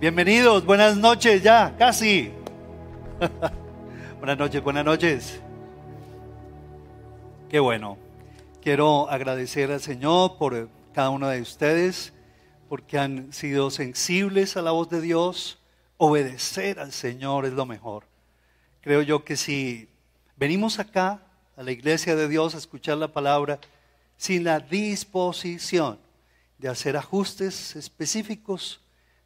Bienvenidos, buenas noches ya, casi. buenas noches, buenas noches. Qué bueno. Quiero agradecer al Señor por cada uno de ustedes, porque han sido sensibles a la voz de Dios. Obedecer al Señor es lo mejor. Creo yo que si venimos acá a la iglesia de Dios a escuchar la palabra sin la disposición de hacer ajustes específicos,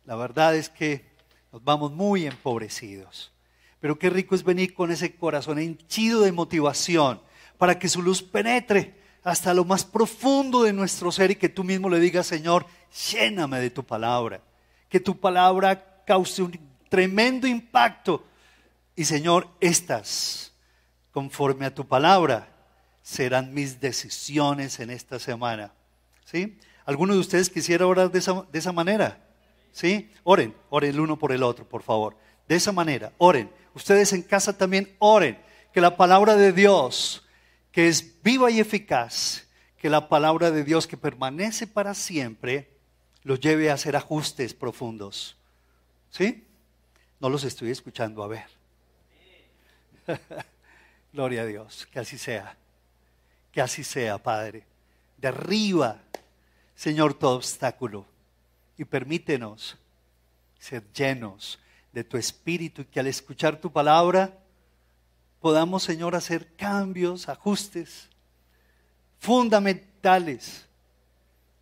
la verdad es que nos vamos muy empobrecidos. Pero qué rico es venir con ese corazón henchido de motivación para que su luz penetre hasta lo más profundo de nuestro ser y que tú mismo le digas, Señor, lléname de tu palabra. Que tu palabra cause un tremendo impacto. Y Señor, estas conforme a tu palabra, serán mis decisiones en esta semana. ¿Sí? ¿Alguno de ustedes quisiera orar de esa, de esa manera? ¿Sí? Oren, oren el uno por el otro, por favor. De esa manera, oren. Ustedes en casa también oren. Que la palabra de Dios, que es viva y eficaz, que la palabra de Dios que permanece para siempre, los lleve a hacer ajustes profundos. ¿Sí? No los estoy escuchando, a ver. Gloria a Dios, que así sea. Que así sea, Padre. Derriba, Señor, todo obstáculo y permítenos ser llenos de tu espíritu y que al escuchar tu palabra podamos, Señor, hacer cambios, ajustes fundamentales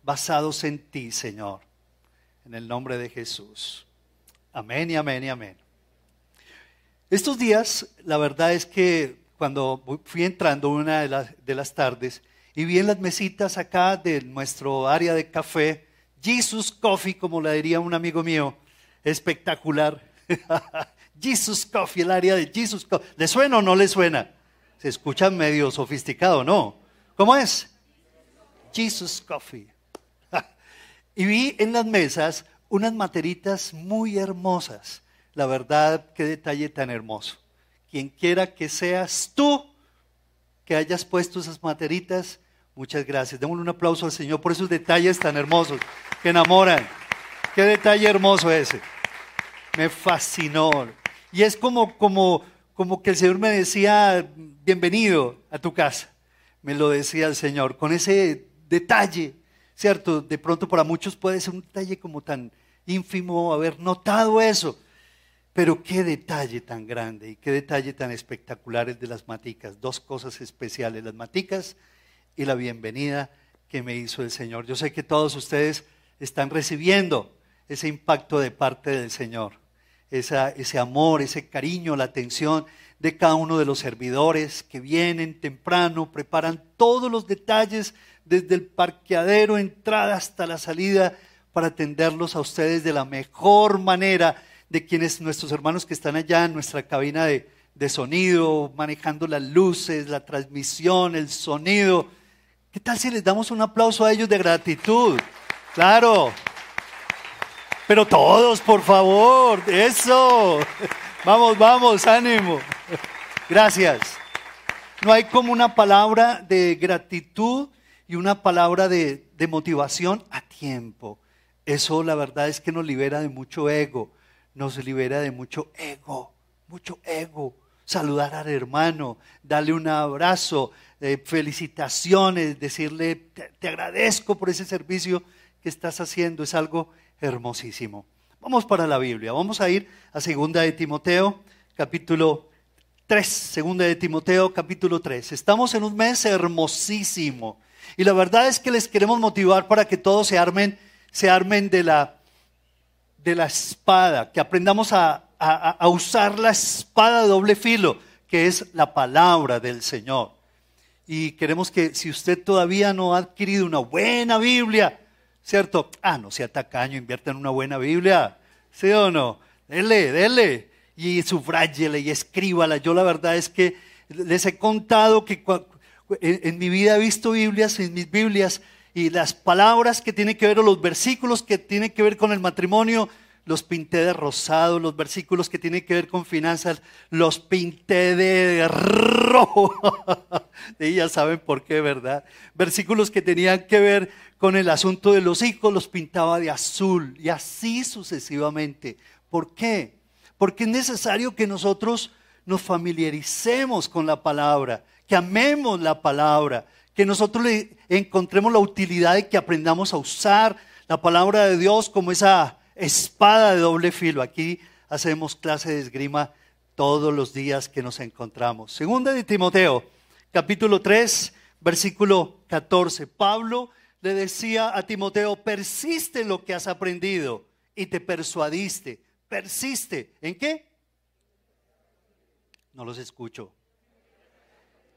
basados en ti, Señor. En el nombre de Jesús. Amén y amén y amén. Estos días, la verdad es que cuando fui entrando una de las, de las tardes y vi en las mesitas acá de nuestro área de café, Jesus Coffee, como le diría un amigo mío, espectacular. Jesus Coffee, el área de Jesus Coffee. ¿Le suena o no le suena? Se escucha medio sofisticado, ¿no? ¿Cómo es? Jesus Coffee. y vi en las mesas unas materitas muy hermosas. La verdad, qué detalle tan hermoso quien quiera que seas tú que hayas puesto esas materitas, muchas gracias. Démosle un aplauso al Señor por esos detalles tan hermosos que enamoran. Qué detalle hermoso ese. Me fascinó. Y es como, como, como que el Señor me decía, bienvenido a tu casa. Me lo decía el Señor, con ese detalle, ¿cierto? De pronto para muchos puede ser un detalle como tan ínfimo haber notado eso. Pero qué detalle tan grande y qué detalle tan espectacular es de las maticas. Dos cosas especiales, las maticas y la bienvenida que me hizo el Señor. Yo sé que todos ustedes están recibiendo ese impacto de parte del Señor, ese amor, ese cariño, la atención de cada uno de los servidores que vienen temprano, preparan todos los detalles desde el parqueadero, entrada hasta la salida, para atenderlos a ustedes de la mejor manera de quienes nuestros hermanos que están allá en nuestra cabina de, de sonido, manejando las luces, la transmisión, el sonido. ¿Qué tal si les damos un aplauso a ellos de gratitud? Claro. Pero todos, por favor, eso. Vamos, vamos, ánimo. Gracias. No hay como una palabra de gratitud y una palabra de, motivación a tiempo. Eso la verdad es que nos libera de mucho ego nos libera de mucho ego, mucho ego. Saludar al hermano, darle un abrazo, eh, felicitaciones, decirle, te, agradezco por ese servicio que estás haciendo, es algo hermosísimo. Vamos para la Biblia, vamos a ir a Segunda de Timoteo, capítulo 3, Segunda de Timoteo, capítulo 3. Estamos en un mes hermosísimo y la verdad es que les queremos motivar para que todos se armen, se armen de la de la espada, que aprendamos a, usar la espada de doble filo, que es la palabra del Señor. Y queremos que si usted todavía no ha adquirido una buena Biblia, ¿cierto? Ah, no sea tacaño, invierta en una buena Biblia, ¿sí o no? Dele, dele, y subrayele y escríbala. Yo la verdad es que les he contado que en mi vida he visto Biblias, en mis Biblias, y las palabras que tienen que ver o los versículos que tienen que ver con el matrimonio los pinté de rosado, los versículos que tienen que ver con finanzas, los pinté de rojo. y ya saben por qué, ¿verdad? Versículos que tenían que ver con el asunto de los hijos, los pintaba de azul y así sucesivamente. ¿Por qué? Porque es necesario que nosotros nos familiaricemos con la palabra, que amemos la palabra, que nosotros le encontremos la utilidad de que aprendamos a usar la palabra de Dios como esa espada de doble filo. Aquí hacemos clase de esgrima todos los días que nos encontramos. Segunda de Timoteo, capítulo 3, versículo 14. Pablo le decía a Timoteo, persiste en lo que has aprendido y te persuadiste. Persiste. ¿En qué? No los escucho.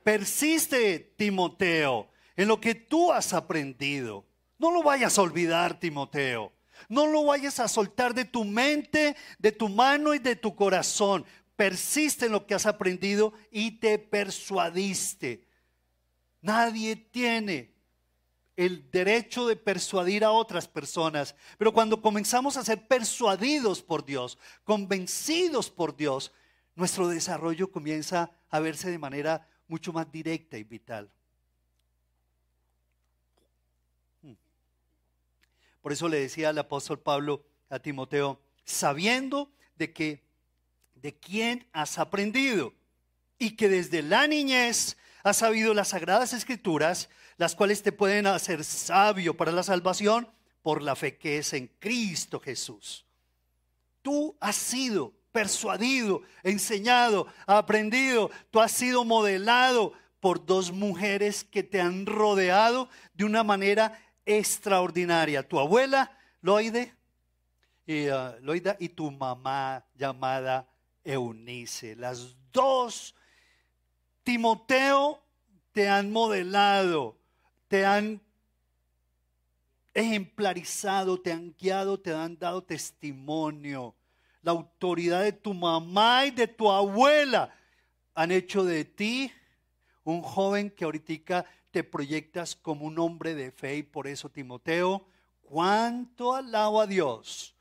Persiste, Timoteo, en lo que tú has aprendido. No lo vayas a olvidar, Timoteo. No lo vayas a soltar de tu mente, de tu mano y de tu corazón. Persiste en lo que has aprendido y te persuadiste. Nadie tiene el derecho de persuadir a otras personas, pero cuando comenzamos a ser persuadidos por Dios, convencidos por Dios, nuestro desarrollo comienza a verse de manera mucho más directa y vital. Por eso le decía el apóstol Pablo a Timoteo, sabiendo de que de quién has aprendido y que desde la niñez has sabido las sagradas escrituras, las cuales te pueden hacer sabio para la salvación por la fe que es en Cristo Jesús. Tú has sido persuadido, enseñado, aprendido, tú has sido modelado por dos mujeres que te han rodeado de una manera extraordinaria. Tu abuela, Loide, y, uh, Loida, y tu mamá llamada Eunice. Las dos, Timoteo, te han modelado, te han ejemplarizado, te han guiado, te han dado testimonio. La autoridad de tu mamá y de tu abuela han hecho de ti un joven que ahorita te proyectas como un hombre de fe y por eso, Timoteo, cuánto alabo a Dios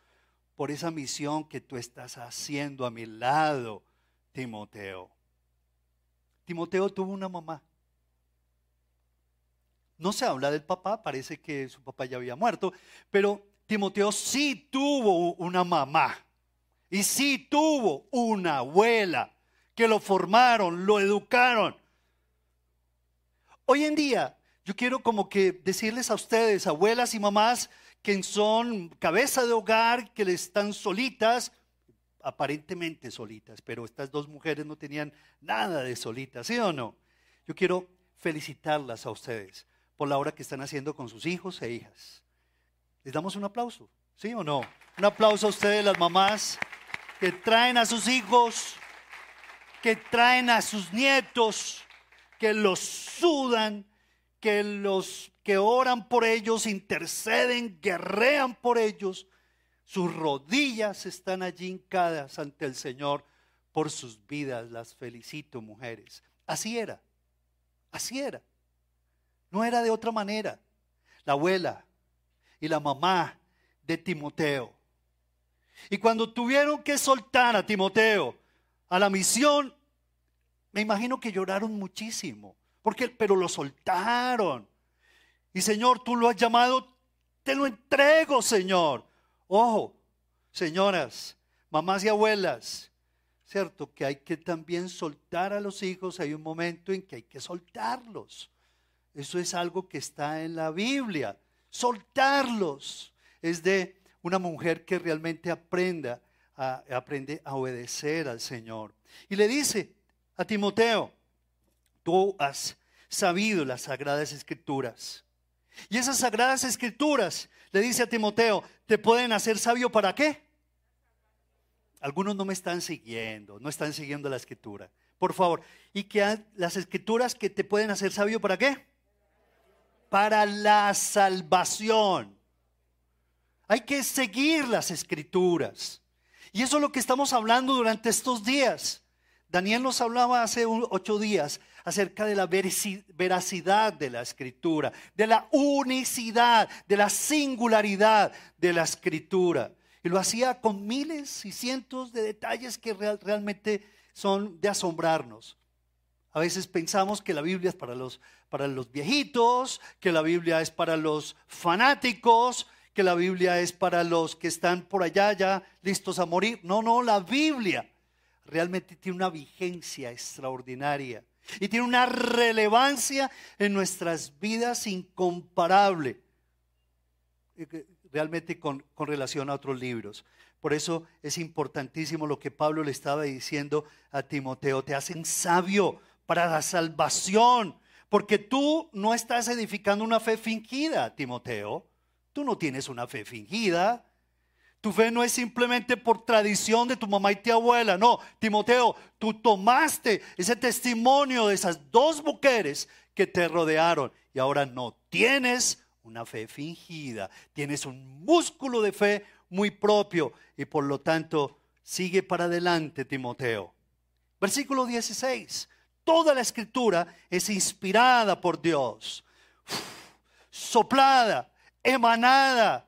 por esa misión que tú estás haciendo a mi lado, Timoteo. Timoteo tuvo una mamá. No se habla del papá, parece que su papá ya había muerto, pero Timoteo sí tuvo una mamá y sí tuvo una abuela que lo formaron, lo educaron, Hoy en día, yo quiero como que decirles a ustedes, abuelas y mamás, que son cabeza de hogar, que están solitas, aparentemente solitas, pero estas dos mujeres no tenían nada de solitas, ¿sí o no? Yo quiero felicitarlas a ustedes por la obra que están haciendo con sus hijos e hijas. ¿Les damos un aplauso? ¿Sí o no? Un aplauso a ustedes, las mamás, que traen a sus hijos, que traen a sus nietos, que los sudan, que los que oran por ellos, interceden, guerrean por ellos. Sus rodillas están allí hincadas ante el Señor por sus vidas. Las felicito, mujeres. Así era, así era. No era de otra manera. La abuela y la mamá de Timoteo. Y cuando tuvieron que soltar a Timoteo a la misión, me imagino que lloraron muchísimo, porque, pero lo soltaron. Y Señor, tú lo has llamado, te lo entrego, Señor. Ojo, señoras, mamás y abuelas, cierto que hay que también soltar a los hijos, hay un momento en que hay que soltarlos. Eso es algo que está en la Biblia. Soltarlos es de una mujer que realmente aprenda a, aprende a obedecer al Señor. Y le dice, a Timoteo, tú has sabido las sagradas escrituras. Y esas sagradas escrituras, le dice a Timoteo, te pueden hacer sabio para qué? Algunos no me están siguiendo, no están siguiendo la escritura. Por favor, y que las escrituras que te pueden hacer sabio para qué? Para la salvación. Hay que seguir las escrituras. Y eso es lo que estamos hablando durante estos días. Daniel nos hablaba hace ocho días acerca de la veracidad de la escritura, de la unicidad, de la singularidad de la escritura. Y lo hacía con miles y cientos de detalles que realmente son de asombrarnos. A veces pensamos que la Biblia es para los, para los viejitos, que la Biblia es para los fanáticos, que la Biblia es para los que están por allá ya listos a morir. No, no, la Biblia realmente tiene una vigencia extraordinaria y tiene una relevancia en nuestras vidas incomparable, realmente con, con, relación a otros libros. Por eso es importantísimo lo que Pablo le estaba diciendo a Timoteo, te hacen sabio para la salvación, porque tú no estás edificando una fe fingida, Timoteo. Tú no tienes una fe fingida. Tu fe no es simplemente por tradición de tu mamá y tu abuela. No, Timoteo, tú tomaste ese testimonio de esas dos mujeres que te rodearon y ahora no tienes una fe fingida. Tienes un músculo de fe muy propio y por lo tanto sigue para adelante, Timoteo. Versículo 16. Toda la escritura es inspirada por Dios, soplada, emanada.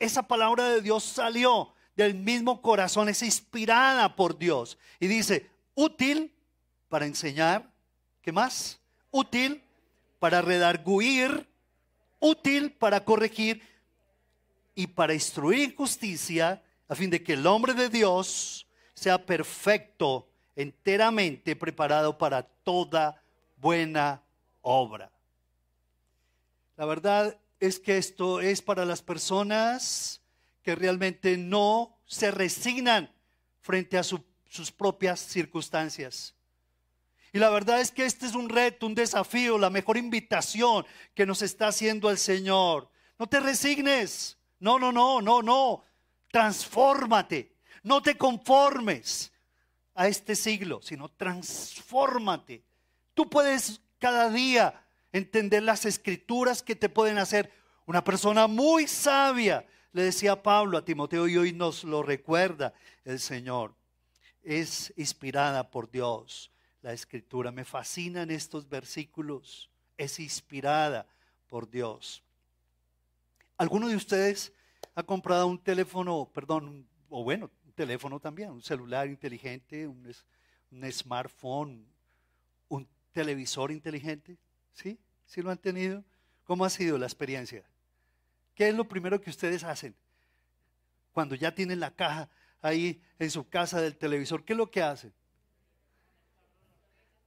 Esa palabra de Dios salió del mismo corazón, es inspirada por Dios. Y dice, útil para enseñar, ¿qué más? Útil para redarguir, útil para corregir y para instruir justicia, a fin de que el hombre de Dios sea perfecto enteramente preparado para toda buena obra. La verdad es que esto es para las personas que realmente no se resignan frente a sus propias circunstancias. Y la verdad es que este es un reto, un desafío, la mejor invitación que nos está haciendo el Señor. No te resignes. No, no, no, no, no. Transfórmate. No te conformes a este siglo, sino transfórmate. Tú puedes cada día entender las escrituras que te pueden hacer una persona muy sabia. Le decía Pablo a Timoteo y hoy nos lo recuerda el Señor. Es inspirada por Dios la escritura. Me fascinan estos versículos. Es inspirada por Dios. ¿Alguno de ustedes ha comprado un teléfono, perdón, o bueno, teléfono también, un celular inteligente, un, un smartphone, un televisor inteligente. ¿Sí? ¿Sí lo han tenido? ¿Cómo ha sido la experiencia? ¿Qué es lo primero que ustedes hacen? Cuando ya tienen la caja ahí en su casa del televisor, ¿qué es lo que hacen?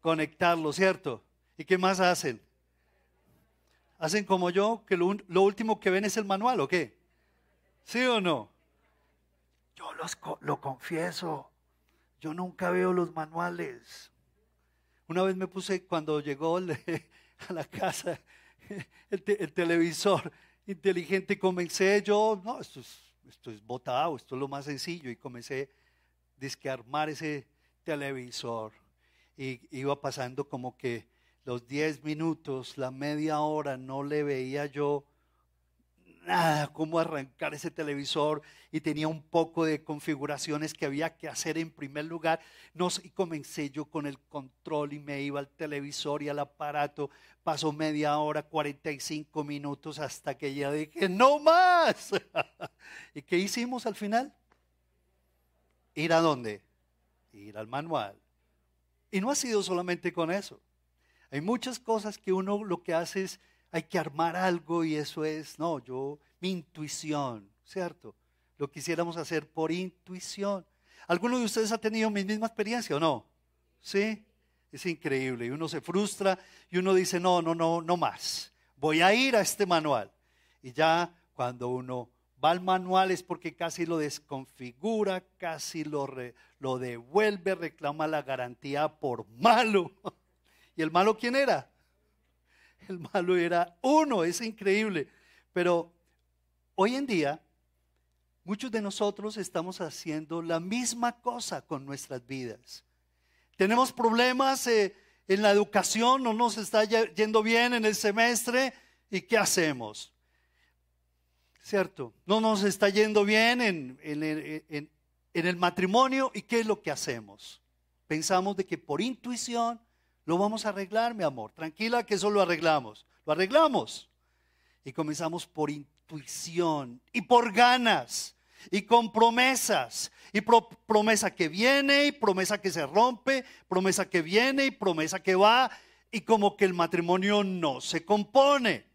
Conectarlo, ¿cierto? ¿Y qué más hacen? ¿Hacen como yo, que lo, último que ven es el manual o qué? ¿Sí o no? Yo los, lo confieso, yo nunca veo los manuales. Una vez me puse, cuando llegó a la casa el, televisor inteligente, comencé yo, no, esto es, esto es botado, esto es lo más sencillo, y comencé a armar ese televisor. Y iba pasando como que los 10 minutos, la media hora, no le veía yo nada cómo arrancar ese televisor y tenía un poco de configuraciones que había que hacer en primer lugar. No, y comencé yo con el control y me iba al televisor y al aparato. Pasó media hora, 45 minutos hasta que ya dije, no más. ¿Y qué hicimos al final? ¿Ir a dónde? Ir al manual. Y no ha sido solamente con eso. Hay muchas cosas que uno lo que hace es hay que armar algo y eso es, no, yo, mi intuición, ¿cierto? Lo quisiéramos hacer por intuición. ¿Alguno de ustedes ha tenido mi misma experiencia o no? ¿Sí? Es increíble. Y uno se frustra y uno dice, no, no, no, no más. Voy a ir a este manual. Y ya cuando uno va al manual es porque casi lo desconfigura, casi lo, lo devuelve, reclama la garantía por malo. ¿Y el malo quién era? El malo era uno, es increíble. Pero hoy en día, muchos de nosotros estamos haciendo la misma cosa con nuestras vidas. Tenemos problemas eh, en la educación, no nos está yendo bien en el semestre, ¿y qué hacemos? ¿Cierto? No nos está yendo bien en, en el matrimonio, ¿y qué es lo que hacemos? Pensamos de que por intuición, lo vamos a arreglar, mi amor. Tranquila que eso lo arreglamos. Lo arreglamos. Y comenzamos por intuición y por ganas. y con promesas. Y promesa que viene y promesa que se rompe, promesa que viene y promesa que va. Y como que el matrimonio no se compone.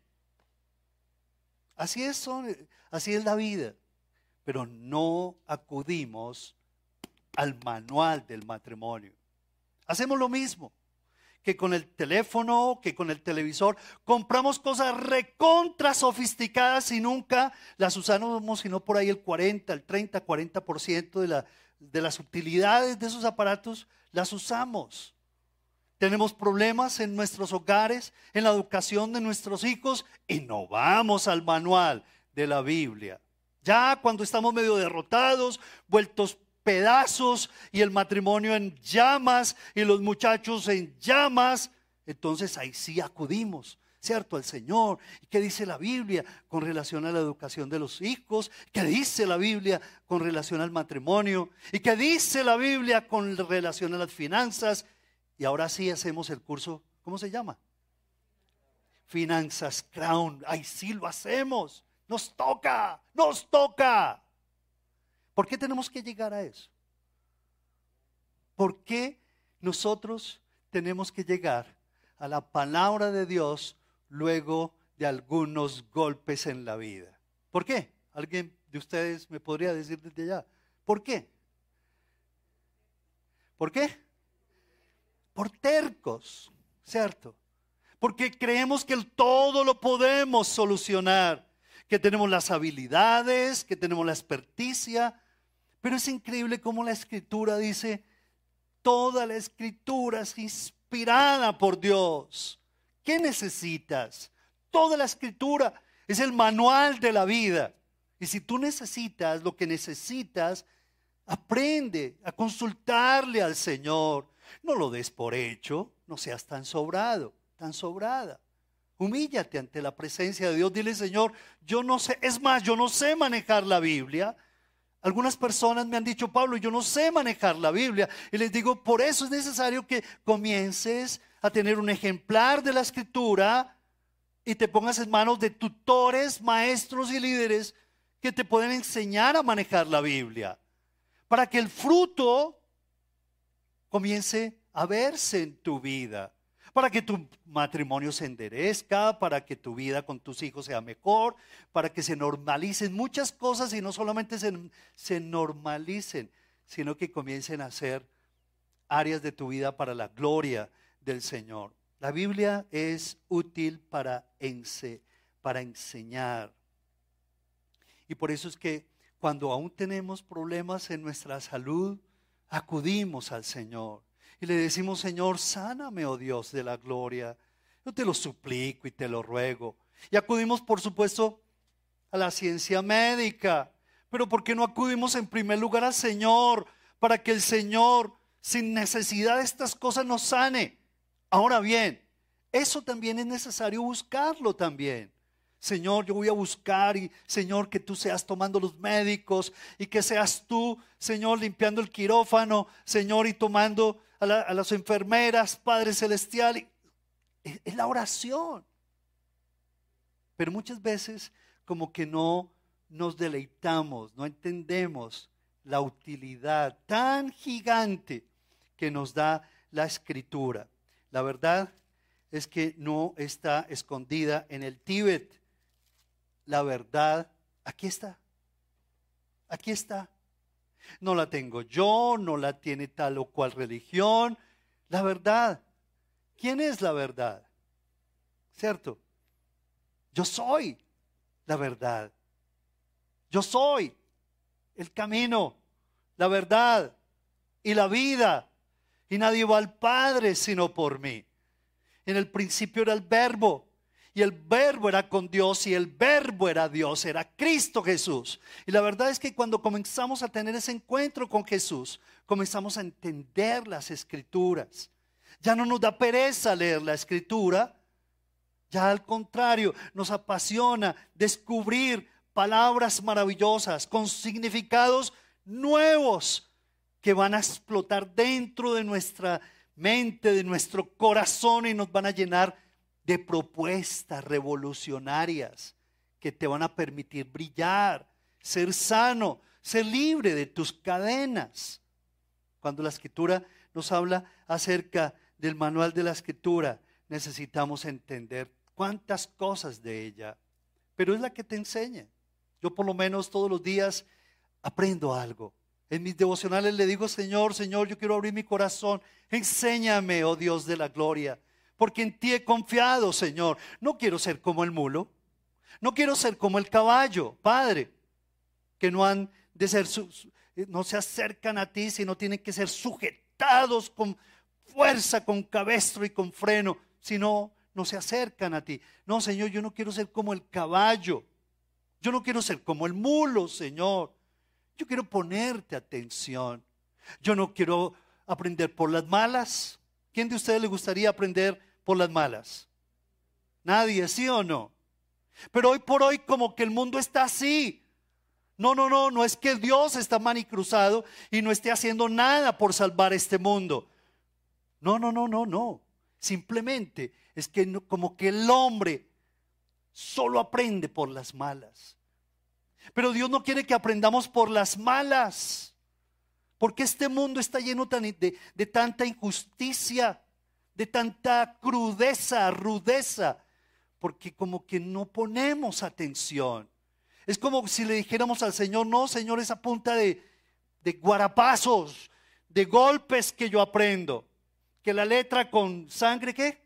Así es, así es la vida. Pero no acudimos al manual del matrimonio. Hacemos lo mismo que con el teléfono, que con el televisor. Compramos cosas recontra sofisticadas y nunca las usamos, sino por ahí el 40, el 30, 40% de, de las utilidades de esos aparatos las usamos. Tenemos problemas en nuestros hogares, en la educación de nuestros hijos y no vamos al manual de la Biblia. Ya cuando estamos medio derrotados, vueltos pedazos y el matrimonio en llamas y los muchachos en llamas, entonces ahí sí acudimos. ¿cierto? Al Señor. ¿Y qué dice la Biblia con relación a la educación de los hijos? ¿Qué dice la Biblia con relación al matrimonio? ¿Y qué dice la Biblia con relación a las finanzas? Y ahora sí hacemos el curso, ¿cómo se llama? Finanzas Crown. Ay, sí lo hacemos. Nos toca, nos toca. ¿Por qué tenemos que llegar a eso? ¿Por qué nosotros tenemos que llegar a la palabra de Dios luego de algunos golpes en la vida? ¿Por qué? ¿Alguien de ustedes me podría decir desde allá? ¿Por qué? ¿Por qué? por tercos, ¿cierto? Porque creemos que el todo lo podemos solucionar, que tenemos las habilidades, que tenemos la experticia, pero es increíble cómo la escritura dice, toda la escritura es inspirada por Dios. ¿Qué necesitas? Toda la escritura es el manual de la vida. Y si tú necesitas lo que necesitas, aprende a consultarle al Señor. No lo des por hecho, no seas tan sobrado, tan sobrada. Humíllate ante la presencia de Dios. Dile, Señor, yo no sé, es más, yo no sé manejar la Biblia. Algunas personas me han dicho, Pablo, yo no sé manejar la Biblia. Y les digo, por eso es necesario que comiences a tener un ejemplar de la escritura y te pongas en manos de tutores, maestros y líderes que te pueden enseñar a manejar la Biblia. Para que el fruto comience a verse en tu vida, para que tu matrimonio se enderezca, para que tu vida con tus hijos sea mejor, para que se normalicen muchas cosas y no solamente se, normalicen, sino que comiencen a ser áreas de tu vida para la gloria del Señor. La Biblia es útil para enseñar. Y por eso es que cuando aún tenemos problemas en nuestra salud, acudimos al Señor y le decimos, Señor, sáname, oh Dios de la gloria. Yo te lo suplico y te lo ruego. Y acudimos, por supuesto, a la ciencia médica. Pero ¿por qué no acudimos en primer lugar al Señor para que el Señor, sin necesidad de estas cosas, nos sane? Ahora bien, eso también es necesario buscarlo también. Señor, yo voy a buscar y Señor, que tú seas tomando los médicos y que seas tú, Señor, limpiando el quirófano, Señor, y tomando a, las enfermeras, Padre Celestial. es la oración. Pero muchas veces como que no nos deleitamos, no entendemos la utilidad tan gigante que nos da la escritura. La verdad es que no está escondida en el Tíbet la verdad, aquí está. Aquí está. No la tengo yo, no la tiene tal o cual religión. La verdad. ¿Quién es la verdad? ¿Cierto? Yo soy la verdad. Yo soy el camino, la verdad y la vida. Y nadie va al Padre sino por mí. En el principio era el verbo y el verbo era con Dios y el verbo era Dios, era Cristo Jesús. Y la verdad es que cuando comenzamos a tener ese encuentro con Jesús, comenzamos a entender las escrituras. Ya no nos da pereza leer la escritura, ya al contrario, nos apasiona descubrir palabras maravillosas con significados nuevos que van a explotar dentro de nuestra mente, de nuestro corazón y nos van a llenar de propuestas revolucionarias que te van a permitir brillar, ser sano, ser libre de tus cadenas. Cuando la escritura nos habla acerca del manual de la escritura, necesitamos entender cuántas cosas de ella, pero es la que te enseña. Yo por lo menos todos los días aprendo algo. En mis devocionales le digo, Señor, Señor, yo quiero abrir mi corazón. Enséñame, oh Dios de la gloria, porque en ti he confiado, Señor. No quiero ser como el mulo, no quiero ser como el caballo, Padre, que no han de ser, no se acercan a ti, sino tienen que ser sujetados con fuerza, con cabestro y con freno, sino no se acercan a ti. No, Señor, yo no quiero ser como el caballo. Yo no quiero ser como el mulo, Señor. Yo quiero ponerte atención. Yo no quiero aprender por las malas. ¿Quién de ustedes le gustaría aprender por las malas? Nadie, ¿sí o no? Pero hoy por hoy como que el mundo está así. No, no, no, no es que Dios está manicruzado y no esté haciendo nada por salvar este mundo. No, no, no, no, no. Simplemente es que como que el hombre solo aprende por las malas. Pero Dios no quiere que aprendamos por las malas. Porque este mundo está lleno de, tanta injusticia, de tanta crudeza, rudeza, porque como que no ponemos atención. Es como si le dijéramos al Señor, no, Señor, esa punta de, de guarapazos, de golpes que yo aprendo. Que la letra con sangre, ¿qué?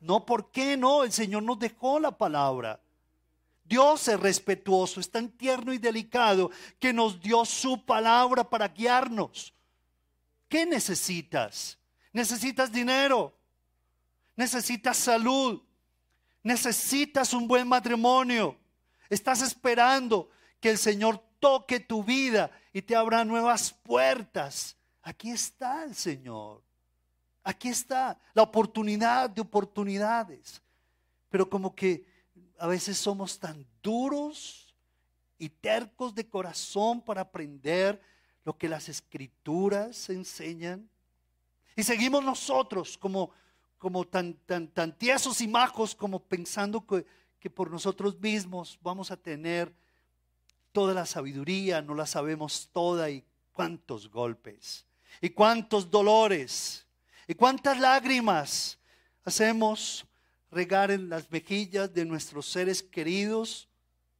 No, ¿por qué no? El Señor nos dejó la palabra. Dios es respetuoso, es tan tierno y delicado que nos dio su palabra para guiarnos. ¿Qué necesitas? Necesitas dinero, necesitas salud, necesitas un buen matrimonio. Estás esperando que el Señor toque tu vida y te abra nuevas puertas. Aquí está el Señor. Aquí está la oportunidad de oportunidades. Pero como que a veces somos tan duros y tercos de corazón para aprender lo que las escrituras enseñan. Y seguimos nosotros como, como tan, tan, tan tiesos y majos como pensando que, que por nosotros mismos vamos a tener toda la sabiduría, no la sabemos toda y cuántos golpes y cuántos dolores y cuántas lágrimas hacemos regar en las mejillas de nuestros seres queridos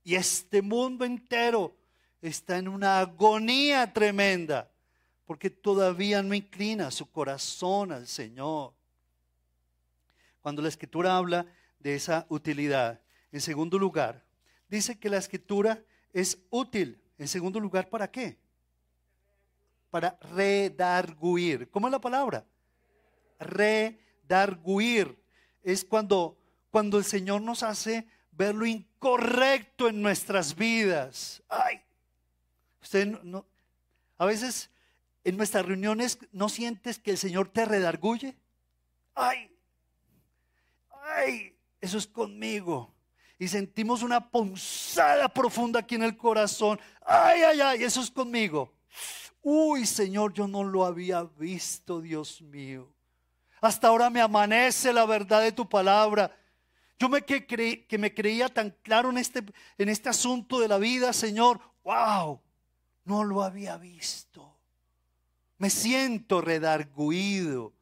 y este mundo entero está en una agonía tremenda porque todavía no inclina su corazón al Señor. Cuando la escritura habla de esa utilidad, en segundo lugar, dice que la escritura es útil. En segundo lugar, ¿para qué? Para redarguir. ¿Cómo es la palabra? Redarguir es cuando, cuando el Señor nos hace ver lo incorrecto en nuestras vidas. Ay, usted no, a veces en nuestras reuniones no sientes que el Señor te redarguye. Ay, ay, eso es conmigo. Y sentimos una punzada profunda aquí en el corazón. Ay, ay, ay, eso es conmigo. Uy, Señor, yo no lo había visto, Dios mío. Hasta ahora me amanece la verdad de tu palabra. Yo me que, que me creía tan claro en este, en este asunto de la vida, Señor. ¡Wow! No lo había visto. Me siento redarguido,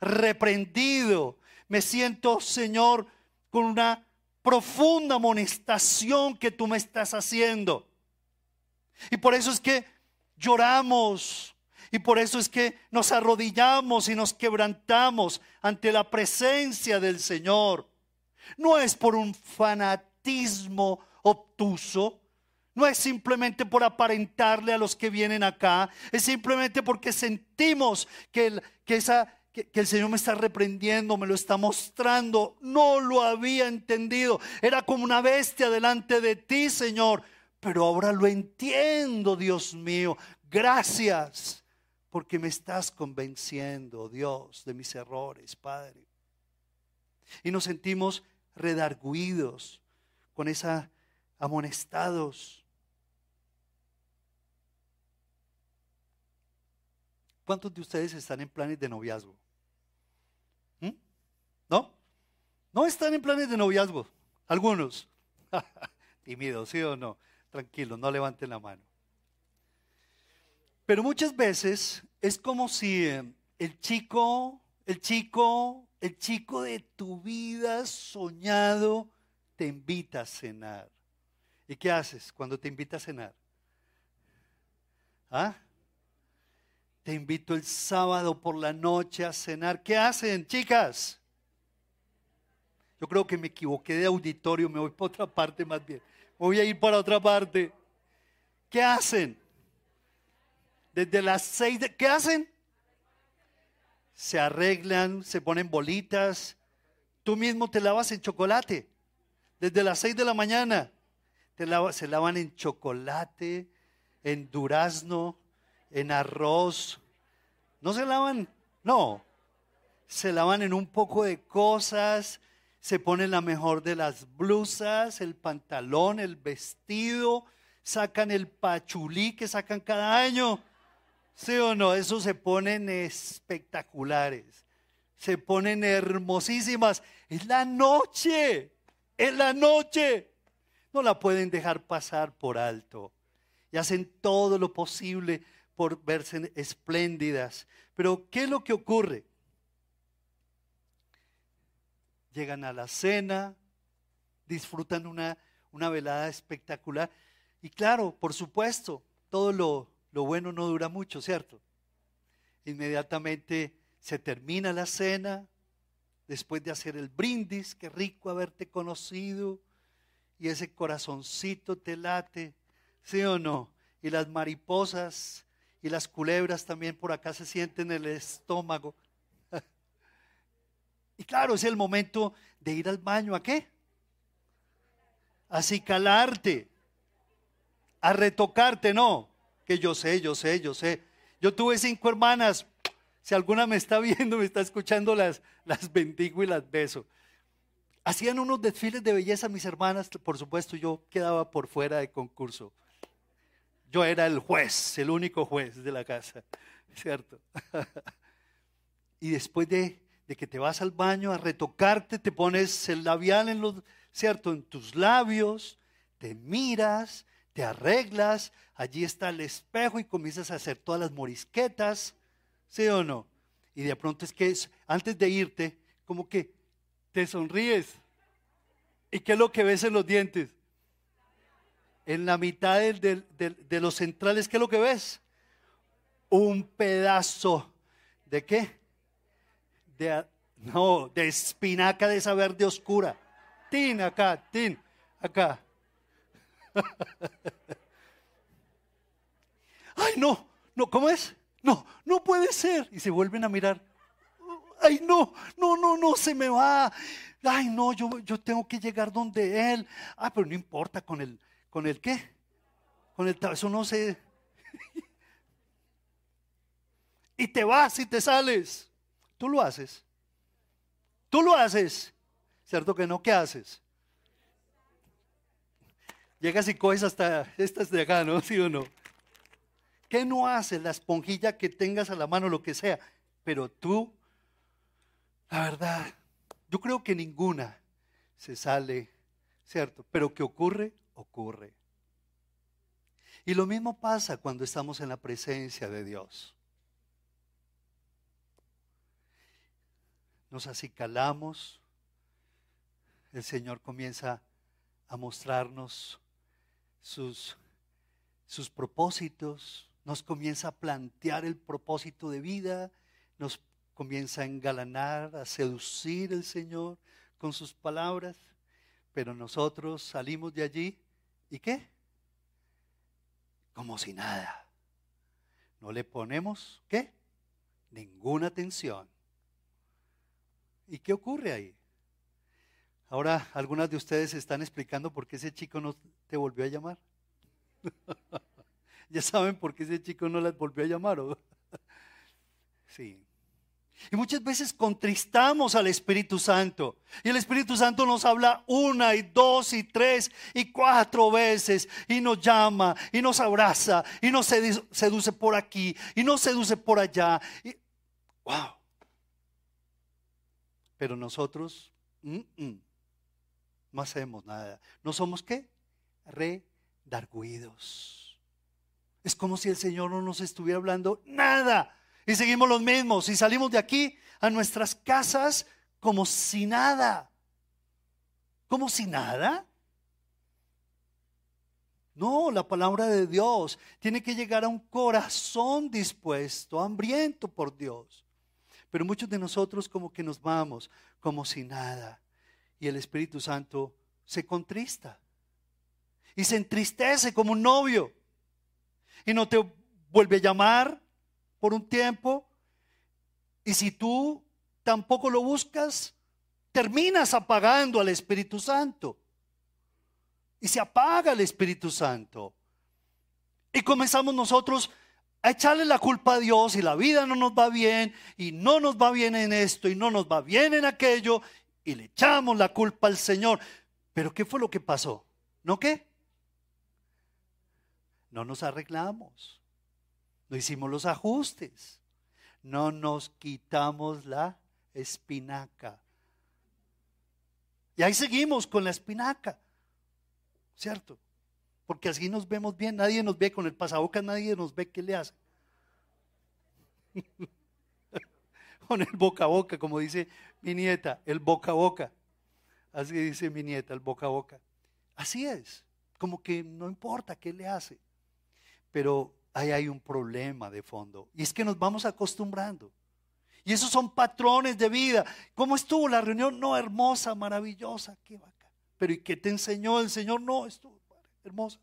reprendido. Me siento, Señor, con una profunda amonestación que tú me estás haciendo. Y por eso es que lloramos, y por eso es que nos arrodillamos y nos quebrantamos ante la presencia del Señor. No es por un fanatismo obtuso, no es simplemente por aparentarle a los que vienen acá, es simplemente porque sentimos que, que, esa, que, el Señor me está reprendiendo, me lo está mostrando. No lo había entendido. Era como una bestia delante de ti, Señor. Pero ahora lo entiendo, Dios mío. Gracias porque me estás convenciendo, Dios, de mis errores, Padre. Y nos sentimos redarguidos, con esa amonestados. ¿Cuántos de ustedes están en planes de noviazgo? ¿Mm? ¿No? No están en planes de noviazgo. Algunos. Tímidos, ¿sí o no? Tranquilos, no levanten la mano. Pero muchas veces es como si eh, el chico, el chico, el chico de tu vida soñado te invita a cenar. ¿Y qué haces cuando te invita a cenar? ¿Ah? Te invito el sábado por la noche a cenar. ¿Qué hacen, chicas? Yo creo que me equivoqué de auditorio, me voy para otra parte más bien. Voy a ir para otra parte. ¿Qué hacen? Desde las seis. ¿Qué hacen? Se arreglan, se ponen bolitas. Tú mismo te lavas en chocolate. Desde las seis de la mañana. Se lavan en chocolate, en durazno, en arroz. ¿No se lavan? No. Se lavan en un poco de cosas. Se ponen la mejor de las blusas, el pantalón, el vestido. Sacan el pachulí que sacan cada año ¿Sí o no? Eso se ponen espectaculares. Se ponen hermosísimas. Es la noche. Es la noche. No la pueden dejar pasar por alto. Y hacen todo lo posible por verse espléndidas. Pero ¿qué es lo que ocurre? Llegan a la cena, disfrutan una, una velada espectacular. Y claro, por supuesto, todo lo, lo bueno no dura mucho, ¿cierto? Inmediatamente se termina la cena, después de hacer el brindis, qué rico haberte conocido, y ese corazoncito te late, ¿sí o no? Y las mariposas y las culebras también por acá se sienten en el estómago. Y claro, es el momento de ir al baño, ¿a qué? A acicalarte, a retocarte, no que yo sé, yo sé, yo sé. Yo tuve cinco hermanas. Si alguna me está viendo, me está escuchando, las, las bendigo y las beso. Hacían unos desfiles de belleza mis hermanas, por supuesto yo quedaba por fuera de concurso. Yo era el juez, el único juez de la casa, ¿cierto? y después de, de que te vas al baño a retocarte, te pones el labial en los, ¿cierto? En tus labios, te miras, te arreglas, allí está el espejo y comienzas a hacer todas las morisquetas, ¿sí o no? Y de pronto es que antes de irte, como que te sonríes. ¿Y qué es lo que ves en los dientes? En la mitad de los centrales, ¿qué es lo que ves? Un pedazo de qué? De, no, de espinaca de esa verde oscura. Tin acá, tin, acá. Ay, no, no, ¿cómo es? No, no puede ser. Y se vuelven a mirar. Ay, no, no, no, no, se me va. Ay, no, yo, yo tengo que llegar donde él. Ah, pero no importa, con el, ¿con el qué? Con el, eso no sé. y te vas y te sales. Tú lo haces. Tú lo haces. ¿Cierto que no? ¿Qué haces? Llegas y coges hasta estas de acá, ¿no? ¿Sí o no? ¿Qué no haces? La esponjilla que tengas a la mano, lo que sea. Pero tú, la verdad, yo creo que ninguna se sale, ¿cierto? Pero ¿qué ocurre? Ocurre. Y lo mismo pasa cuando estamos en la presencia de Dios. Nos acicalamos, el Señor comienza a mostrarnos sus, sus propósitos, nos comienza a plantear el propósito de vida, nos comienza a engalanar, a seducir el Señor con sus palabras, pero nosotros salimos de allí y qué? Como si nada. No le ponemos, ¿qué? Ninguna atención. ¿Y qué ocurre ahí? Ahora algunas de ustedes están explicando por qué ese chico no te volvió a llamar. ya saben por qué ese chico no las volvió a llamar. sí. Y muchas veces contristamos al Espíritu Santo. Y el Espíritu Santo nos habla una y dos y tres y cuatro veces. Y nos llama y nos abraza y nos seduce por aquí y nos seduce por allá. Wow. Pero nosotros... No hacemos nada. ¿No somos qué? Redarguidos. Es como si el Señor no nos estuviera hablando nada. Y seguimos los mismos. Y salimos de aquí a nuestras casas como si nada. ¿Como si nada? No, la palabra de Dios tiene que llegar a un corazón dispuesto, hambriento por Dios. Pero muchos de nosotros como que nos vamos como si nada. Y el Espíritu Santo se contrista. Y se entristece como un novio. Y no te vuelve a llamar por un tiempo. Y si tú tampoco lo buscas, terminas apagando al Espíritu Santo y se apaga el Espíritu Santo. Y comenzamos nosotros a echarle la culpa a Dios y la vida no nos va bien y no nos va bien en esto y no nos va bien en aquello y le echamos la culpa al Señor. Pero ¿qué fue lo que pasó? ¿No qué? No nos arreglamos. No hicimos los ajustes. No nos quitamos la espinaca. Y ahí seguimos con la espinaca. ¿cierto? Porque así nos vemos bien, nadie nos ve con el pasabocas, nadie nos ve qué le hace. con el boca a boca, como dice mi nieta, el boca a boca. Así dice mi nieta, el boca a boca. Así es, como que no importa qué le hace. Pero ahí hay un problema de fondo. Y es que nos vamos acostumbrando. Y esos son patrones de vida. ¿Cómo estuvo la reunión? No, hermosa, maravillosa, qué va pero ¿y qué te enseñó el Señor? No, estuvo hermoso.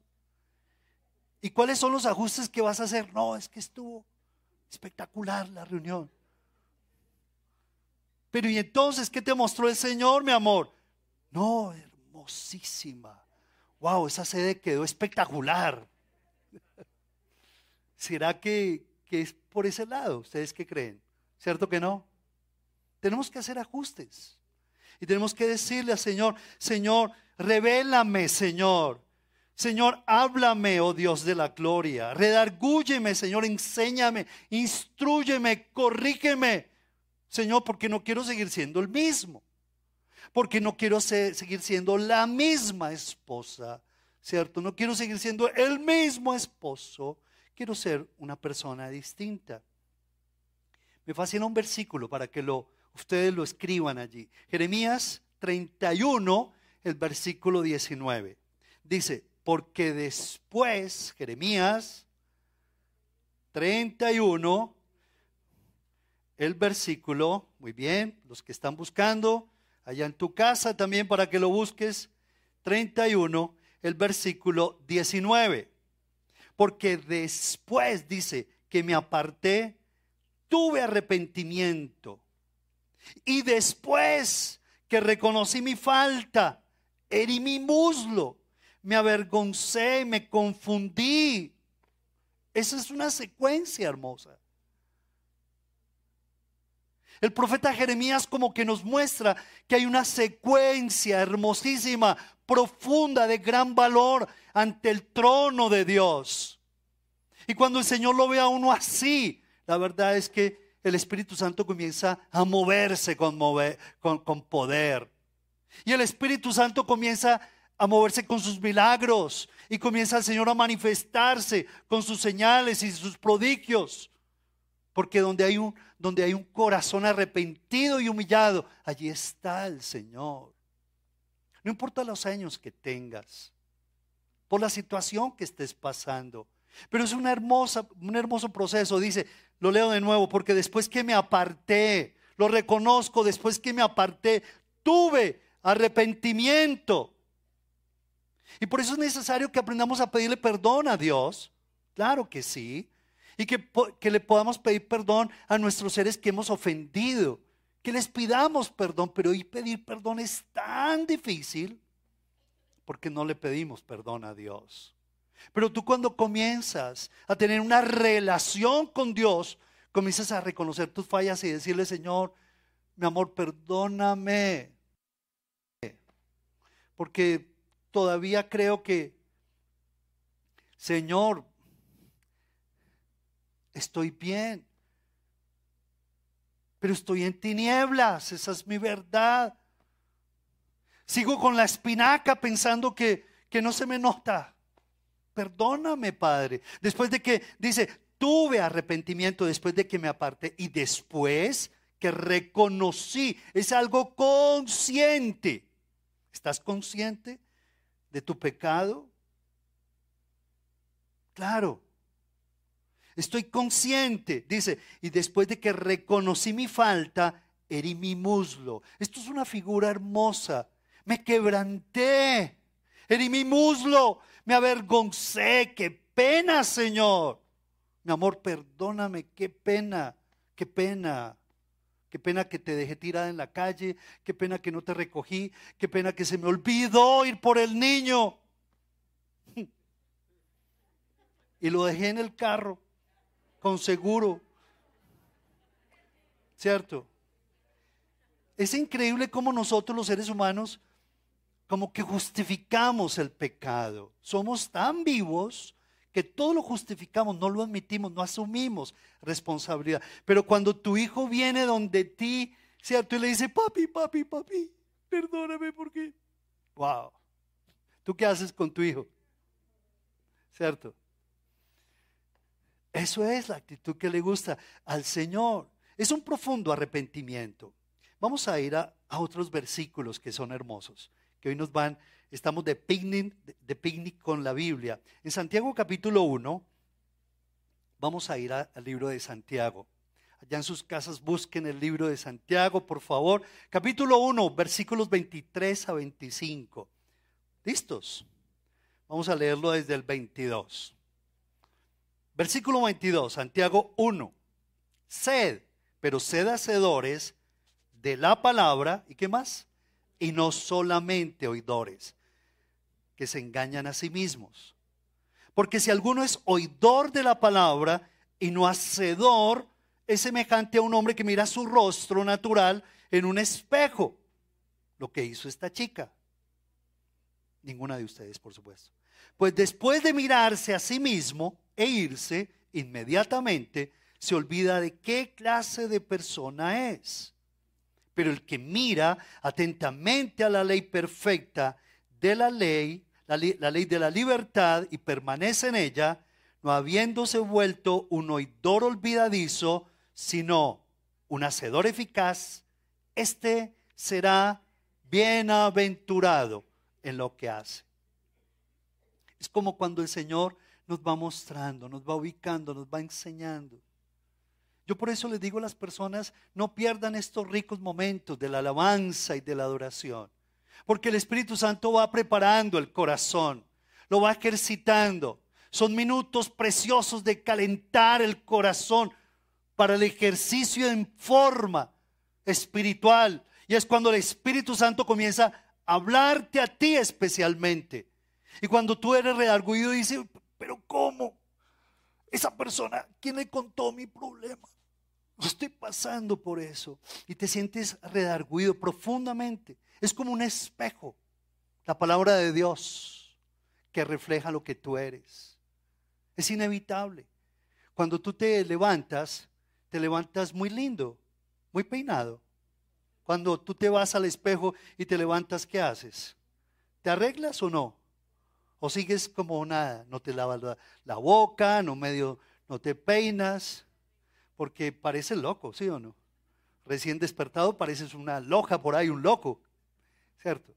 ¿Y cuáles son los ajustes que vas a hacer? No, es que estuvo espectacular la reunión. Pero ¿y entonces qué te mostró el Señor, mi amor? No, hermosísima. Wow, esa sede quedó espectacular. ¿Será que, que es por ese lado? ¿Ustedes qué creen? ¿Cierto que no? Tenemos que hacer ajustes. Y tenemos que decirle al Señor, Señor, revélame, Señor. Señor, háblame, oh Dios de la gloria. Redargúyeme, Señor, enséñame, instruyeme, corrígeme. Señor, porque no quiero seguir siendo el mismo. Porque no quiero seguir siendo la misma esposa, ¿cierto? No quiero seguir siendo el mismo esposo. Quiero ser una persona distinta. Me fascina un versículo para que lo Ustedes lo escriban allí. Jeremías 31, el versículo 19. Dice, porque después, Jeremías 31, el versículo, muy bien, los que están buscando, allá en tu casa también para que lo busques, 31, el versículo 19. Porque después dice que me aparté, tuve arrepentimiento y después que reconocí mi falta, herí mi muslo, me avergoncé, me confundí. Esa es una secuencia hermosa. El profeta Jeremías como que nos muestra que hay una secuencia hermosísima, profunda, de gran valor ante el trono de Dios. Y cuando el Señor lo ve a uno así, la verdad es que el Espíritu Santo comienza a moverse con, con, poder. Y el Espíritu Santo comienza a moverse con sus milagros y comienza el Señor a manifestarse con sus señales y sus prodigios. Porque donde hay un, donde hay un corazón arrepentido y humillado, allí está el Señor. No importa los años que tengas, por la situación que estés pasando, pero es una hermosa, un hermoso proceso. Dice, lo leo de nuevo, porque después que me aparté, lo reconozco, después que me aparté, tuve arrepentimiento. Y por eso es necesario que aprendamos a pedirle perdón a Dios. Claro que sí. Y que, que le podamos pedir perdón a nuestros seres que hemos ofendido. Que les pidamos perdón, pero hoy pedir perdón es tan difícil porque no le pedimos perdón a Dios. Pero tú cuando comienzas a tener una relación con Dios, comienzas a reconocer tus fallas y decirle, Señor, mi amor, perdóname. Porque todavía creo que, Señor, estoy bien, pero estoy en tinieblas, esa es mi verdad. Sigo con la espinaca pensando que, que no se me nota perdóname, Padre. Después de que dice, tuve arrepentimiento después de que me aparté y después que reconocí, es algo consciente. ¿Estás consciente de tu pecado? Claro. Estoy consciente, dice, y después de que reconocí mi falta, herí mi muslo. Esto es una figura hermosa. Me quebranté, herí mi muslo, me avergoncé. Qué pena, Señor. Mi amor, perdóname, qué pena, qué pena. Qué pena que te dejé tirada en la calle, qué pena que no te recogí, qué pena que se me olvidó ir por el niño. Y lo dejé en el carro, con seguro. ¿Cierto? Es increíble cómo nosotros los seres humanos como que justificamos el pecado. Somos tan vivos que todo lo justificamos, no lo admitimos, no asumimos responsabilidad. Pero cuando tu hijo viene donde ti, ¿cierto? Y le dice, papi, papi, papi, perdóname porque... Wow. ¿Tú qué haces con tu hijo? ¿Cierto? Eso es la actitud que le gusta al Señor. Es un profundo arrepentimiento. Vamos a ir a, a otros versículos que son hermosos que hoy nos van, estamos de picnic, con la Biblia. En Santiago capítulo 1, vamos a ir al libro de Santiago. Allá en sus casas busquen el libro de Santiago, por favor. Capítulo 1, versículos 23 a 25. ¿Listos? Vamos a leerlo desde el 22. Versículo 22, Santiago 1. Sed, pero sed hacedores de la palabra, ¿y qué más? y no solamente oidores, que se engañan a sí mismos. Porque si alguno es oidor de la palabra y no hacedor, es semejante a un hombre que mira su rostro natural en un espejo. Lo que hizo esta chica. Ninguna de ustedes, por supuesto. Pues después de mirarse a sí mismo e irse, inmediatamente se olvida de qué clase de persona es. Pero el que mira atentamente a la ley perfecta de la ley, la, ley de la libertad y permanece en ella, no habiéndose vuelto un oidor olvidadizo, sino un hacedor eficaz, este será bienaventurado en lo que hace. Es como cuando el Señor nos va mostrando, nos va ubicando, nos va enseñando. Yo por eso les digo a las personas, no pierdan estos ricos momentos de la alabanza y de la adoración. Porque el Espíritu Santo va preparando el corazón, lo va ejercitando. Son minutos preciosos de calentar el corazón para el ejercicio en forma espiritual. Y es cuando el Espíritu Santo comienza a hablarte a ti especialmente. Y cuando tú eres redarguido, dices, pero ¿cómo? Esa persona, ¿quién le contó mi problema? estoy pasando por eso. Y te sientes redarguido profundamente. Es como un espejo. La palabra de Dios que refleja lo que tú eres. Es inevitable. Cuando tú te levantas, te levantas muy lindo, muy peinado. Cuando tú te vas al espejo y te levantas, ¿qué haces? ¿Te arreglas o no? ¿O sigues como nada? No te lavas la, boca, no medio, no te peinas porque parece loco, ¿sí o no? Recién despertado pareces una loja por ahí, un loco, ¿cierto?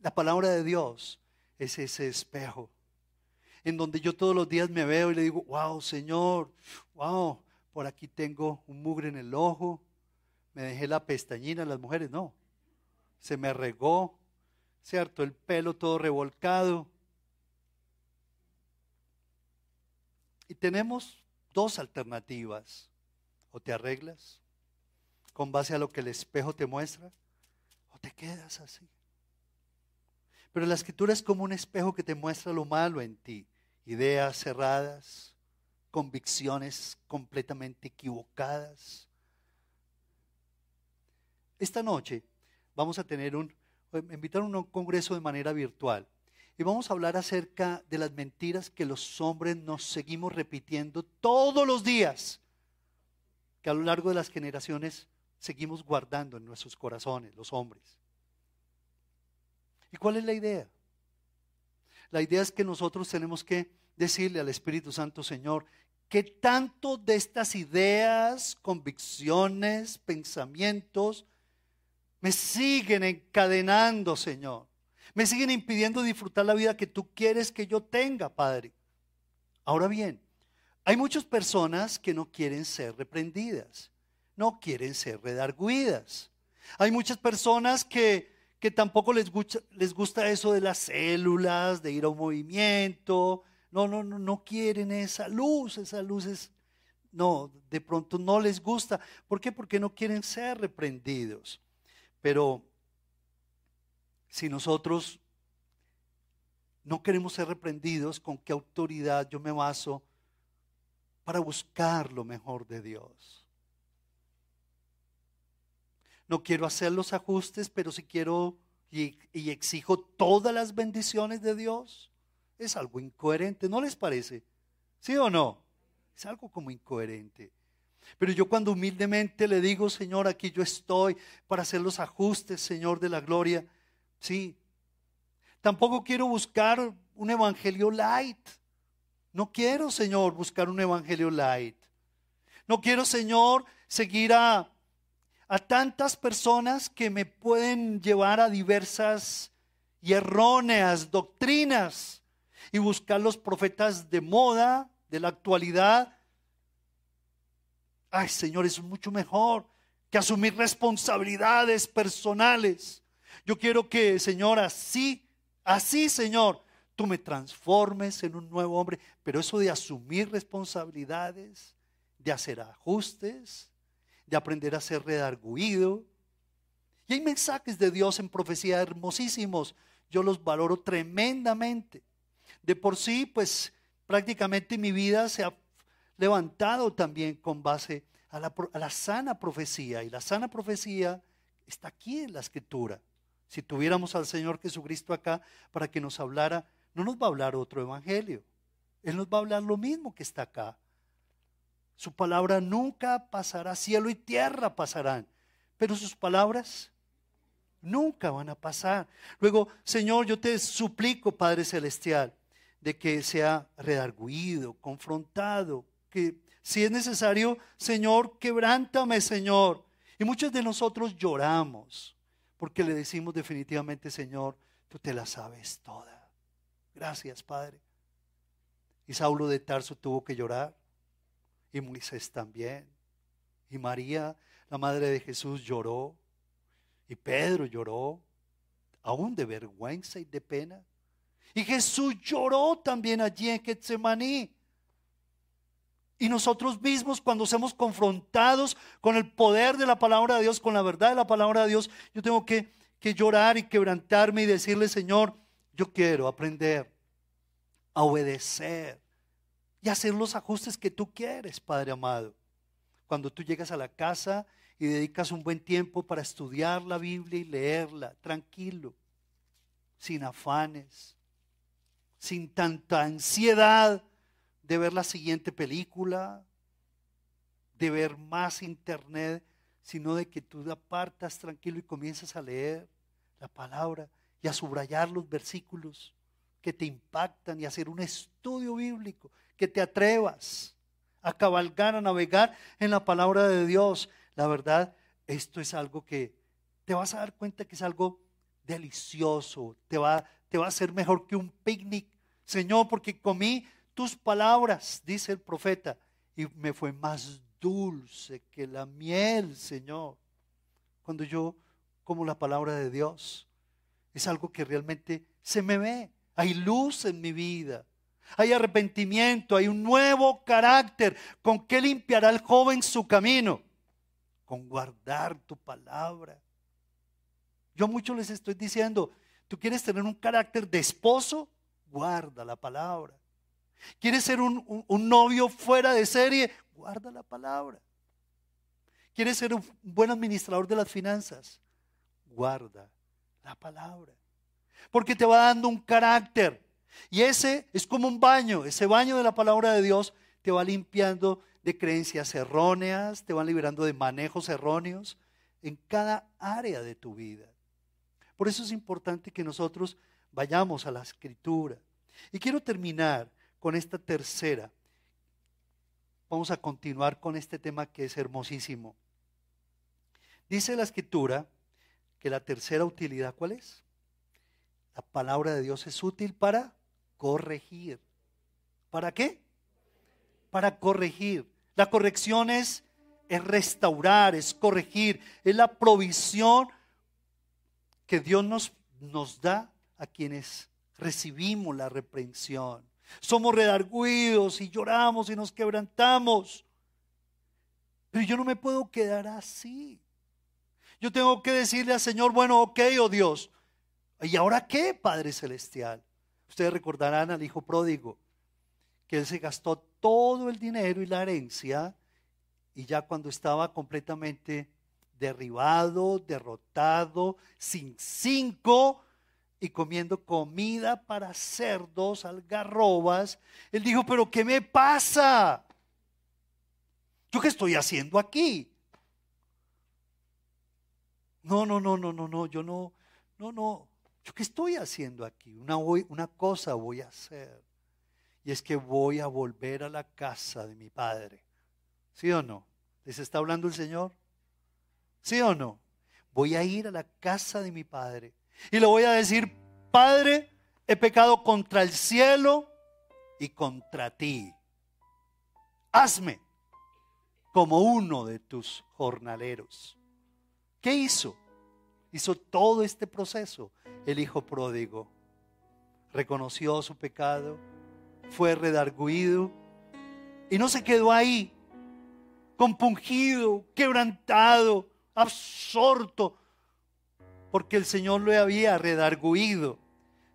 La palabra de Dios es ese espejo en donde yo todos los días me veo y le digo, wow, Señor, wow, por aquí tengo un mugre en el ojo, me dejé la pestañina, las mujeres no, se me regó, ¿cierto? El pelo todo revolcado. Y tenemos dos alternativas. O te arreglas con base a lo que el espejo te muestra, te quedas así. Pero la escritura es como un espejo que te muestra lo malo en ti. Ideas cerradas, convicciones completamente equivocadas. Esta noche vamos a tener un, invitar a un congreso de manera virtual. Y vamos a hablar acerca de las mentiras que los hombres nos seguimos repitiendo todos los días, que a lo largo de las generaciones seguimos guardando en nuestros corazones, los hombres. ¿Y cuál es la idea? La idea es que nosotros tenemos que decirle al Espíritu Santo, Señor, que tanto de estas ideas, convicciones, pensamientos, me siguen encadenando, Señor. Me siguen impidiendo disfrutar la vida que tú quieres que yo tenga, Padre. Ahora bien, hay muchas personas que no quieren ser reprendidas, no quieren ser redarguidas. Hay muchas personas que, que tampoco les gusta, les gusta eso de las células, de ir a un movimiento. No, no, no, no quieren esa luz, esa luz es, no, de pronto no les gusta. ¿Por qué? Porque no quieren ser reprendidos. Pero si nosotros no queremos ser reprendidos, ¿con qué autoridad yo me baso para buscar lo mejor de Dios? No quiero hacer los ajustes, pero si quiero y, y exijo todas las bendiciones de Dios, es algo incoherente, ¿no les parece? ¿Sí o no? Es algo como incoherente. Pero yo cuando humildemente le digo, Señor, aquí yo estoy para hacer los ajustes, Señor de la gloria, sí. Tampoco quiero buscar un evangelio light. No quiero, Señor, buscar un evangelio light. No quiero, Señor, seguir a, a tantas personas que me pueden llevar a diversas y erróneas doctrinas y buscar los profetas de moda, de la actualidad, Ay, Señor, es mucho mejor que asumir responsabilidades personales. Yo quiero que, Señor, así, así, Señor, tú me transformes en un nuevo hombre. Pero eso de asumir responsabilidades, de hacer ajustes, de aprender a ser redarguido. Y hay mensajes de Dios en profecía hermosísimos. Yo los valoro tremendamente. De por sí, pues prácticamente mi vida se ha levantado también con base a la, sana profecía. Y la sana profecía está aquí en la escritura. Si tuviéramos al Señor Jesucristo acá para que nos hablara, no nos va a hablar otro evangelio. Él nos va a hablar lo mismo que está acá. Su palabra nunca pasará, cielo y tierra pasarán, pero sus palabras nunca van a pasar. Luego, Señor, yo te suplico, Padre Celestial, de que sea redarguido, confrontado, que si es necesario, Señor, quebrántame, Señor. Y muchos de nosotros lloramos porque le decimos definitivamente, Señor, tú te la sabes toda. Gracias, Padre. Y Saulo de Tarso tuvo que llorar. Y Moisés también. Y María, la madre de Jesús, lloró. Y Pedro lloró, aún de vergüenza y de pena. Y Jesús lloró también allí en Getsemaní. Y nosotros mismos cuando somos confrontados con el poder de la palabra de Dios, con la verdad de la palabra de Dios, yo tengo que, que llorar y quebrantarme y decirle, Señor, yo quiero aprender a obedecer y hacer los ajustes que tú quieres, Padre amado. Cuando tú llegas a la casa y dedicas un buen tiempo para estudiar la Biblia y leerla, tranquilo, sin afanes, sin tanta ansiedad de ver la siguiente película, de ver más internet, sino de que tú apartas tranquilo y comienzas a leer la palabra y a subrayar los versículos que te impactan y hacer un estudio bíblico, que te atrevas a cabalgar, a navegar en la palabra de Dios. La verdad, esto es algo que te vas a dar cuenta que es algo delicioso, te va, te va a ser mejor que un picnic. Señor, porque comí tus palabras, dice el profeta, y me fue más dulce que la miel, Señor. Cuando yo como la palabra de Dios, es algo que realmente se me ve. Hay luz en mi vida. Hay arrepentimiento, hay un nuevo carácter. ¿Con qué limpiará el joven su camino? Con guardar tu palabra. Yo a muchos les estoy diciendo, tú quieres tener un carácter de esposo, guarda la palabra. ¿Quieres ser un, novio fuera de serie? Guarda la palabra. ¿Quieres ser un buen administrador de las finanzas? Guarda la palabra. Porque te va dando un carácter. Y ese es como un baño. Ese baño de la palabra de Dios te va limpiando de creencias erróneas, te va liberando de manejos erróneos en cada área de tu vida. Por eso es importante que nosotros vayamos a la escritura Y quiero terminar con esta tercera. Vamos a continuar con este tema que es hermosísimo. Dice la escritura que la tercera utilidad, ¿cuál es? La palabra de Dios es útil para corregir. ¿Para qué? Para corregir. La corrección es, es restaurar, es corregir, es la provisión que Dios nos, nos da a quienes recibimos la reprensión. Somos redarguidos y lloramos y nos quebrantamos. Pero yo no me puedo quedar así. Yo tengo que decirle al Señor, bueno, ok, oh Dios. ¿Y ahora qué, Padre Celestial? Ustedes recordarán al Hijo Pródigo, que él se gastó todo el dinero y la herencia y ya cuando estaba completamente derribado, derrotado, sin cinco, y comiendo comida para cerdos, algarrobas, él dijo, pero ¿qué me pasa? ¿Yo qué estoy haciendo aquí? No, no, no, no, no, no, yo no, no, no, qué estoy haciendo aquí? Una, una cosa voy a hacer. Y es que voy a volver a la casa de mi padre. ¿Sí o no? ¿Les está hablando el Señor? ¿Sí o no? Voy a ir a la casa de mi padre y le voy a decir, Padre, he pecado contra el cielo y contra ti. Hazme como uno de tus jornaleros. ¿Qué hizo? Hizo todo este proceso. El hijo pródigo reconoció su pecado, fue redarguido y no se quedó ahí, compungido, quebrantado, absorto porque el Señor lo había redarguido,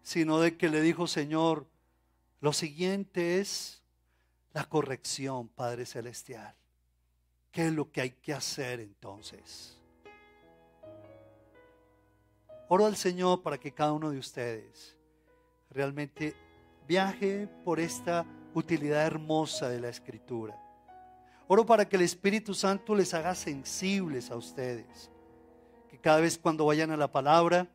sino de que le dijo, Señor, lo siguiente es la corrección, Padre Celestial. ¿Qué es lo que hay que hacer entonces? Oro al Señor para que cada uno de ustedes realmente viaje por esta utilidad hermosa de la Escritura. Oro para que el Espíritu Santo les haga sensibles a ustedes cada vez cuando vayan a la palabra,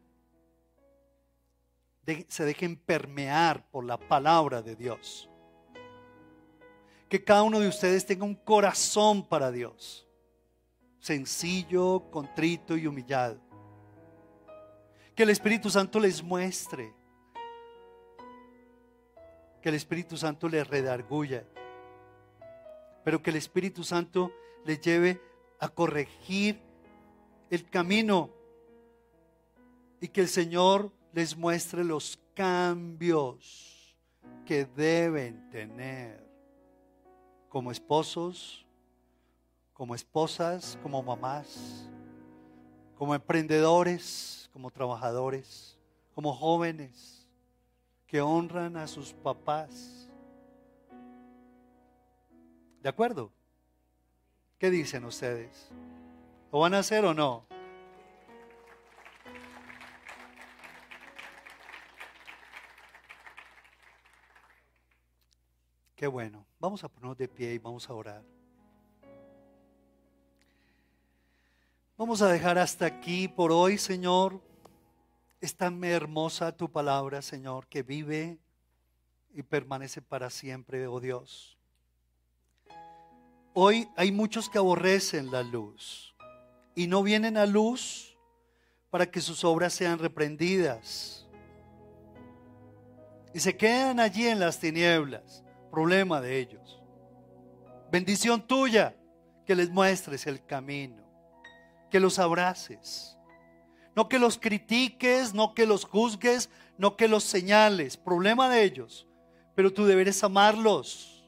se dejen permear por la palabra de Dios. Que cada uno de ustedes tenga un corazón para Dios, sencillo, contrito y humillado. Que el Espíritu Santo les muestre, que el Espíritu Santo les redarguya, pero que el Espíritu Santo les lleve a corregir el camino y que el Señor les muestre los cambios que deben tener como esposos, como esposas, como mamás, como emprendedores, como trabajadores, como jóvenes que honran a sus papás. ¿De acuerdo? ¿Qué dicen ustedes? ¿Lo van a hacer o no? Qué bueno. Vamos a ponernos de pie y vamos a orar. Vamos a dejar hasta aquí por hoy, Señor. Es tan hermosa tu palabra, Señor, que vive y permanece para siempre, oh Dios. Hoy hay muchos que aborrecen la luz y no vienen a luz para que sus obras sean reprendidas. Y se quedan allí en las tinieblas. Problema de ellos. Bendición tuya que les muestres el camino, que los abraces. No que los critiques, no que los juzgues, no que los señales. Problema de ellos. Pero tú deberes amarlos.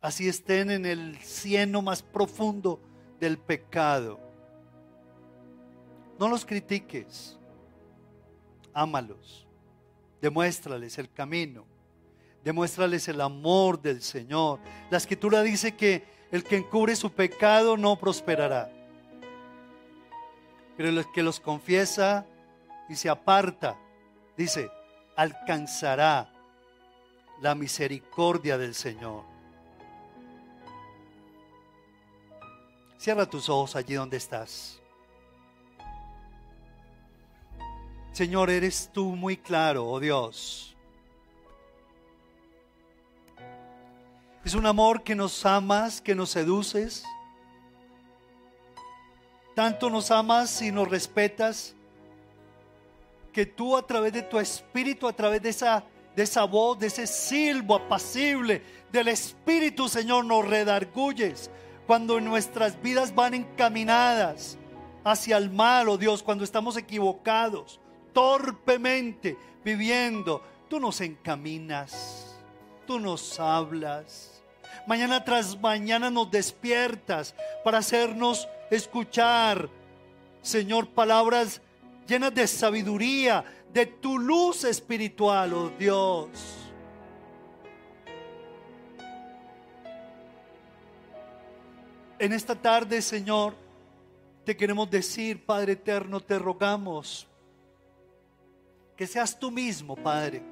Así estén en el cieno más profundo del pecado. No los critiques, ámalos, demuéstrales el camino, demuéstrales el amor del Señor. La escritura dice que el que encubre su pecado no prosperará, pero el que los confiesa y se aparta, dice, alcanzará la misericordia del Señor. Cierra tus ojos allí donde estás. Señor, eres tú muy claro, oh Dios. Es un amor que nos amas, que nos seduces, tanto nos amas y nos respetas que tú a través de tu espíritu, a través de esa, de esa voz, de ese silbo apacible del Espíritu, Señor, nos redarguyes cuando nuestras vidas van encaminadas hacia el mal, oh Dios, cuando estamos equivocados, torpemente viviendo, tú nos encaminas, tú nos hablas. Mañana tras mañana nos despiertas para hacernos escuchar, Señor, palabras llenas de sabiduría, de tu luz espiritual, oh Dios. En esta tarde, Señor, te queremos decir, Padre eterno, te rogamos que seas tú mismo, Padre,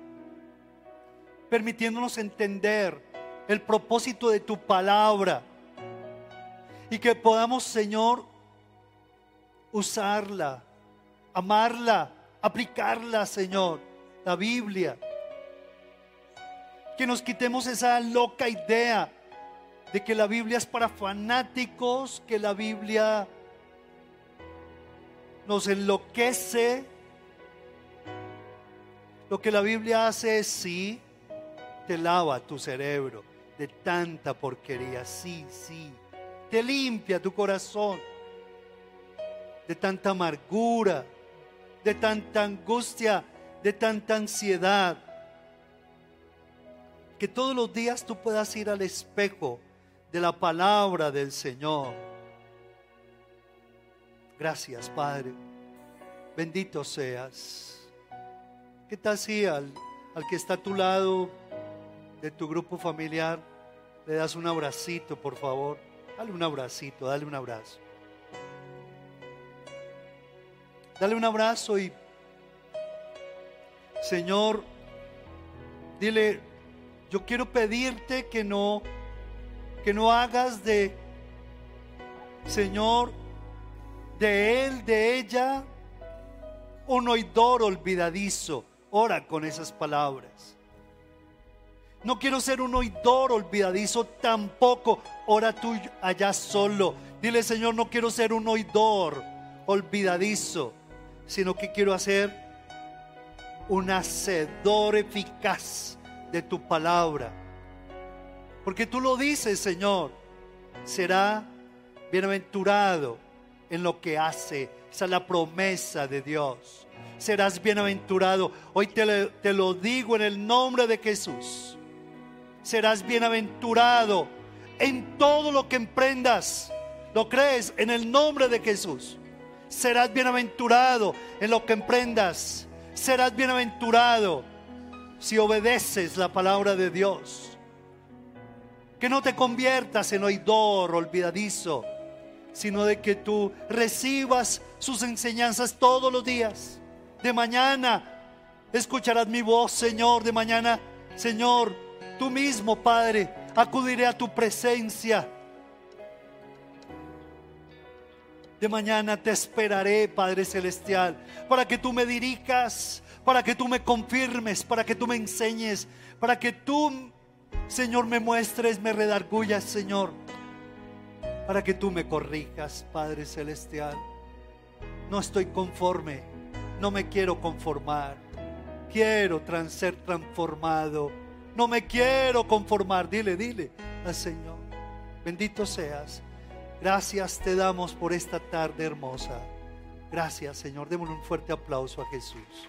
permitiéndonos entender el propósito de tu palabra y que podamos, Señor, usarla, amarla, aplicarla, Señor, la Biblia. Que nos quitemos esa loca idea de que la Biblia es para fanáticos, que la Biblia nos enloquece. Lo que la Biblia hace es sí, te lava tu cerebro de tanta porquería, sí, sí. Te limpia tu corazón de tanta amargura, de tanta angustia, de tanta ansiedad. Que todos los días tú puedas ir al espejo de la palabra del Señor Gracias, Padre. Bendito seas. ¿Qué tal si al, al que está a tu lado de tu grupo familiar le das un abracito, por favor? Dale un abracito, dale un abrazo. Dale un abrazo y, Señor, dile, yo quiero pedirte que no, que no hagas de, Señor, de él, de ella, un oidor olvidadizo. Ora con esas palabras. No quiero ser un oidor olvidadizo tampoco. Ora tú allá solo. Dile, Señor, no quiero ser un oidor olvidadizo, sino que quiero hacer un hacedor eficaz de tu palabra. Porque tú lo dices, Señor. Será bienaventurado en lo que hace. Esa es la promesa de Dios. Serás bienaventurado. Hoy te, te lo digo en el nombre de Jesús. Serás bienaventurado en todo lo que emprendas. ¿Lo crees? En el nombre de Jesús. Serás bienaventurado en lo que emprendas. Serás bienaventurado si obedeces la palabra de Dios. Que no te conviertas en oidor, olvidadizo sino de que tú recibas sus enseñanzas todos los días. De mañana escucharás mi voz, Señor. De mañana, Señor, tú mismo, Padre, acudiré a tu presencia. De mañana te esperaré, Padre Celestial, para que tú me dirijas, para que tú me confirmes, para que tú me enseñes, para que tú, Señor, me muestres, me redargullas, Señor para que tú me corrijas, Padre Celestial. No estoy conforme, no me quiero conformar. Quiero ser transformado. No me quiero conformar. Dile, dile al Señor. Bendito seas. Gracias te damos por esta tarde hermosa. Gracias, Señor. Démosle un fuerte aplauso a Jesús.